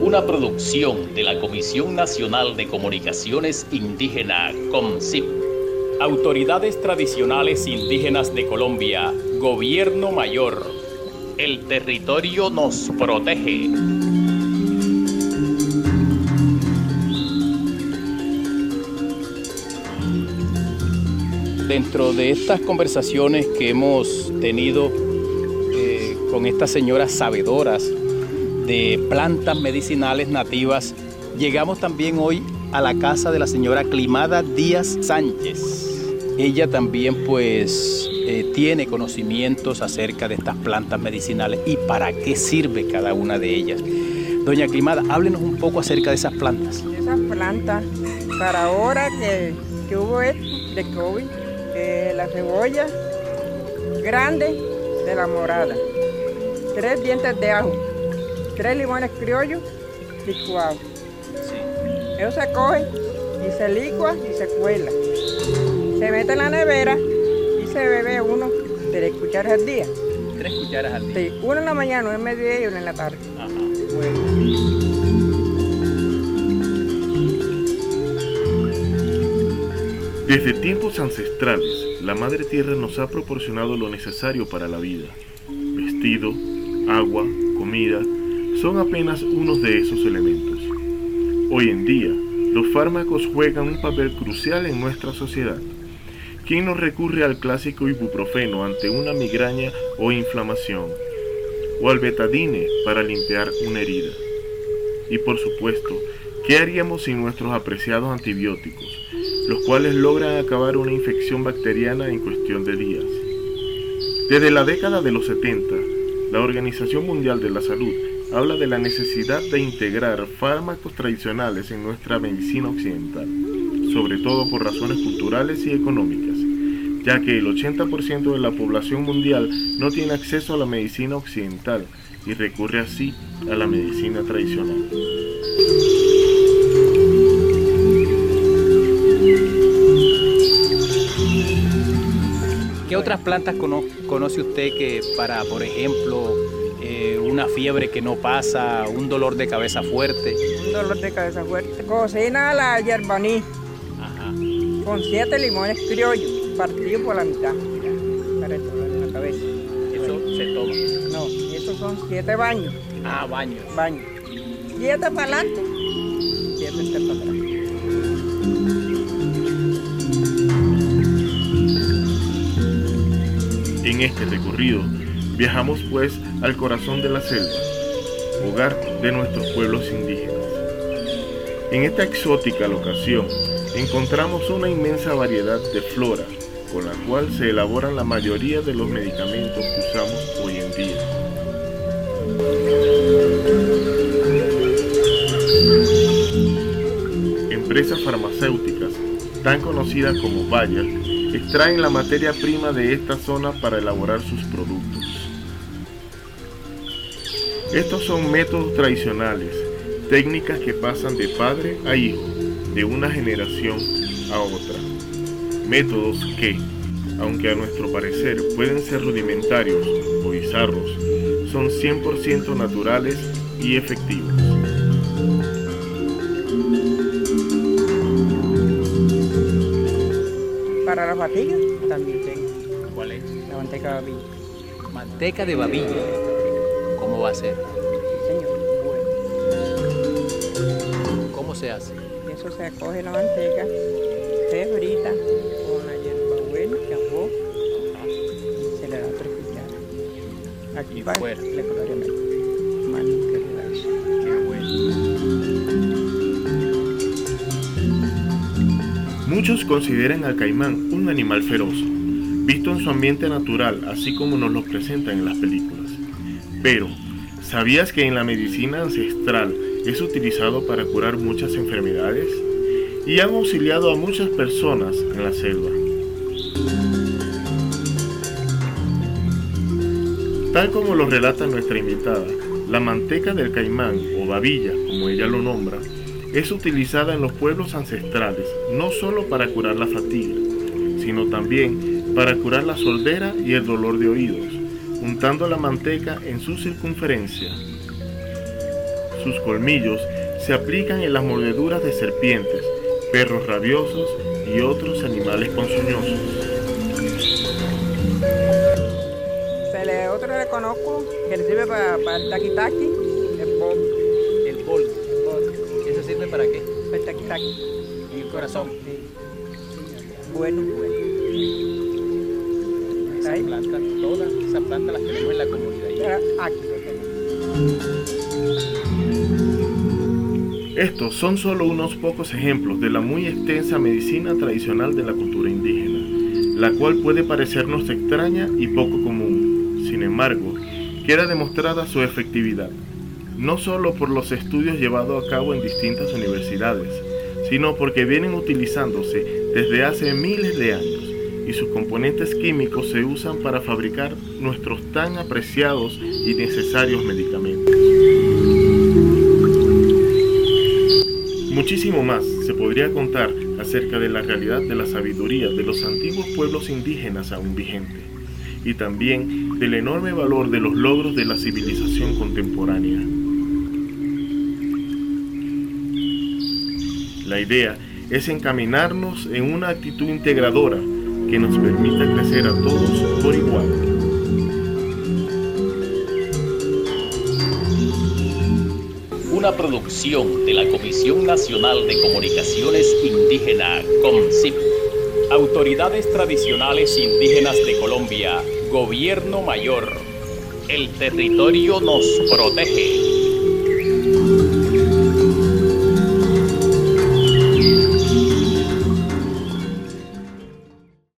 una producción de la Comisión Nacional de Comunicaciones Indígena, COMCIP. Autoridades Tradicionales Indígenas de Colombia, Gobierno Mayor. El territorio nos protege. Dentro de estas conversaciones que hemos tenido eh, con estas señoras sabedoras de plantas medicinales nativas, llegamos también hoy a la casa de la señora Climada Díaz Sánchez. Ella también pues eh, tiene conocimientos acerca de estas plantas medicinales y para qué sirve cada una de ellas. Doña Climada, háblenos un poco acerca de esas plantas. Esas plantas, para ahora que, que hubo de COVID, eh, la cebolla grande de la morada, tres dientes de ajo, tres limones criollos licuados. Eso se coge y se licua y se cuela. Se mete en la nevera y se bebe uno tres cucharas al día. Tres cucharas al día. Sí, uno en la mañana, uno en mediodía y uno en la tarde. Ajá. Desde tiempos ancestrales, la Madre Tierra nos ha proporcionado lo necesario para la vida. Vestido, agua, comida, son apenas unos de esos elementos. Hoy en día, los fármacos juegan un papel crucial en nuestra sociedad. ¿Quién no recurre al clásico ibuprofeno ante una migraña o inflamación? O al betadine para limpiar una herida. Y por supuesto, ¿qué haríamos sin nuestros apreciados antibióticos, los cuales logran acabar una infección bacteriana en cuestión de días? Desde la década de los 70, la Organización Mundial de la Salud habla de la necesidad de integrar fármacos tradicionales en nuestra medicina occidental, sobre todo por razones culturales y económicas, ya que el 80% de la población mundial no tiene acceso a la medicina occidental y recurre así a la medicina tradicional. ¿Qué otras plantas conoce usted que para, por ejemplo, una fiebre que no pasa, un dolor de cabeza fuerte? Un dolor de cabeza fuerte. Cocina la yerbaní Ajá. con siete limones criollos partidos por la mitad para el dolor de la cabeza. Eso se toma. No, esos son siete baños. Ah, baños. Baños. Siete para adelante, siete este para atrás. En este recorrido viajamos pues al corazón de la selva, hogar de nuestros pueblos indígenas. En esta exótica locación encontramos una inmensa variedad de flora con la cual se elaboran la mayoría de los medicamentos que usamos hoy en día. Empresas farmacéuticas, tan conocidas como Bayer, extraen la materia prima de esta zona para elaborar sus productos. Estos son métodos tradicionales, técnicas que pasan de padre a hijo, de una generación a otra. Métodos que, aunque a nuestro parecer pueden ser rudimentarios o bizarros, son 100% naturales y efectivos. Para las batillas también tengo ¿Cuál es? la manteca de babilla. Manteca de babilla. ¿Cómo va a ser? Sí, señor. Bueno. ¿Cómo se hace? Eso se coge la manteca, se frita con la hierbabuena, cambó, y se le da tres cucharas. Aquí Y va, fuera. le da eso. Qué bueno. Muchos consideran al caimán un animal feroz, visto en su ambiente natural, así como nos lo presentan en las películas. Pero, ¿sabías que en la medicina ancestral es utilizado para curar muchas enfermedades? Y han auxiliado a muchas personas en la selva. Tal como lo relata nuestra invitada, la manteca del caimán o babilla, como ella lo nombra, es utilizada en los pueblos ancestrales no solo para curar la fatiga, sino también para curar la soldera y el dolor de oídos, untando la manteca en su circunferencia. Sus colmillos se aplican en las mordeduras de serpientes, perros rabiosos y otros animales ponzoñosos. Se le, otro le conozco que le sirve para, el taquitaki, el bol. El bol. ¿Eso sirve para qué? Para el taquitaki. En el corazón. Bueno, bueno. Esa planta, todas esas plantas las tenemos en la comunidad. Aquí Estos son solo unos pocos ejemplos de la muy extensa medicina tradicional de la cultura indígena, la cual puede parecernos extraña y poco común. Sin embargo, queda demostrada su efectividad, no solo por los estudios llevados a cabo en distintas universidades, sino porque vienen utilizándose desde hace miles de años y sus componentes químicos se usan para fabricar nuestros tan apreciados y necesarios medicamentos. Muchísimo más se podría contar acerca de la realidad de la sabiduría de los antiguos pueblos indígenas aún vigente y también del enorme valor de los logros de la civilización contemporánea. La idea es encaminarnos en una actitud integradora que nos permita crecer a todos por igual. una producción de la Comisión Nacional de Comunicaciones Indígena, COMCIP. Autoridades Tradicionales Indígenas de Colombia, Gobierno Mayor. El territorio nos protege.